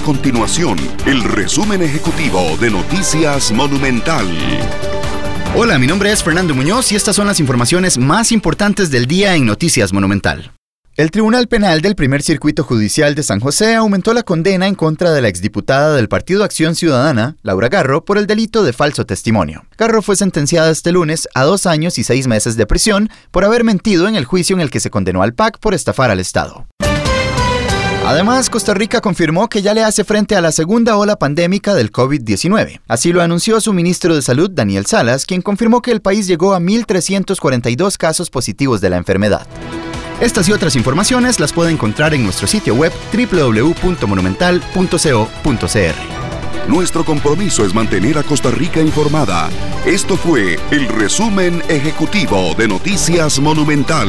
A continuación, el resumen ejecutivo de Noticias Monumental. Hola, mi nombre es Fernando Muñoz y estas son las informaciones más importantes del día en Noticias Monumental. El Tribunal Penal del Primer Circuito Judicial de San José aumentó la condena en contra de la exdiputada del Partido Acción Ciudadana, Laura Garro, por el delito de falso testimonio. Garro fue sentenciada este lunes a dos años y seis meses de prisión por haber mentido en el juicio en el que se condenó al PAC por estafar al Estado. Además, Costa Rica confirmó que ya le hace frente a la segunda ola pandémica del COVID-19. Así lo anunció su ministro de Salud, Daniel Salas, quien confirmó que el país llegó a 1.342 casos positivos de la enfermedad. Estas y otras informaciones las puede encontrar en nuestro sitio web www.monumental.co.cr. Nuestro compromiso es mantener a Costa Rica informada. Esto fue el resumen ejecutivo de Noticias Monumental.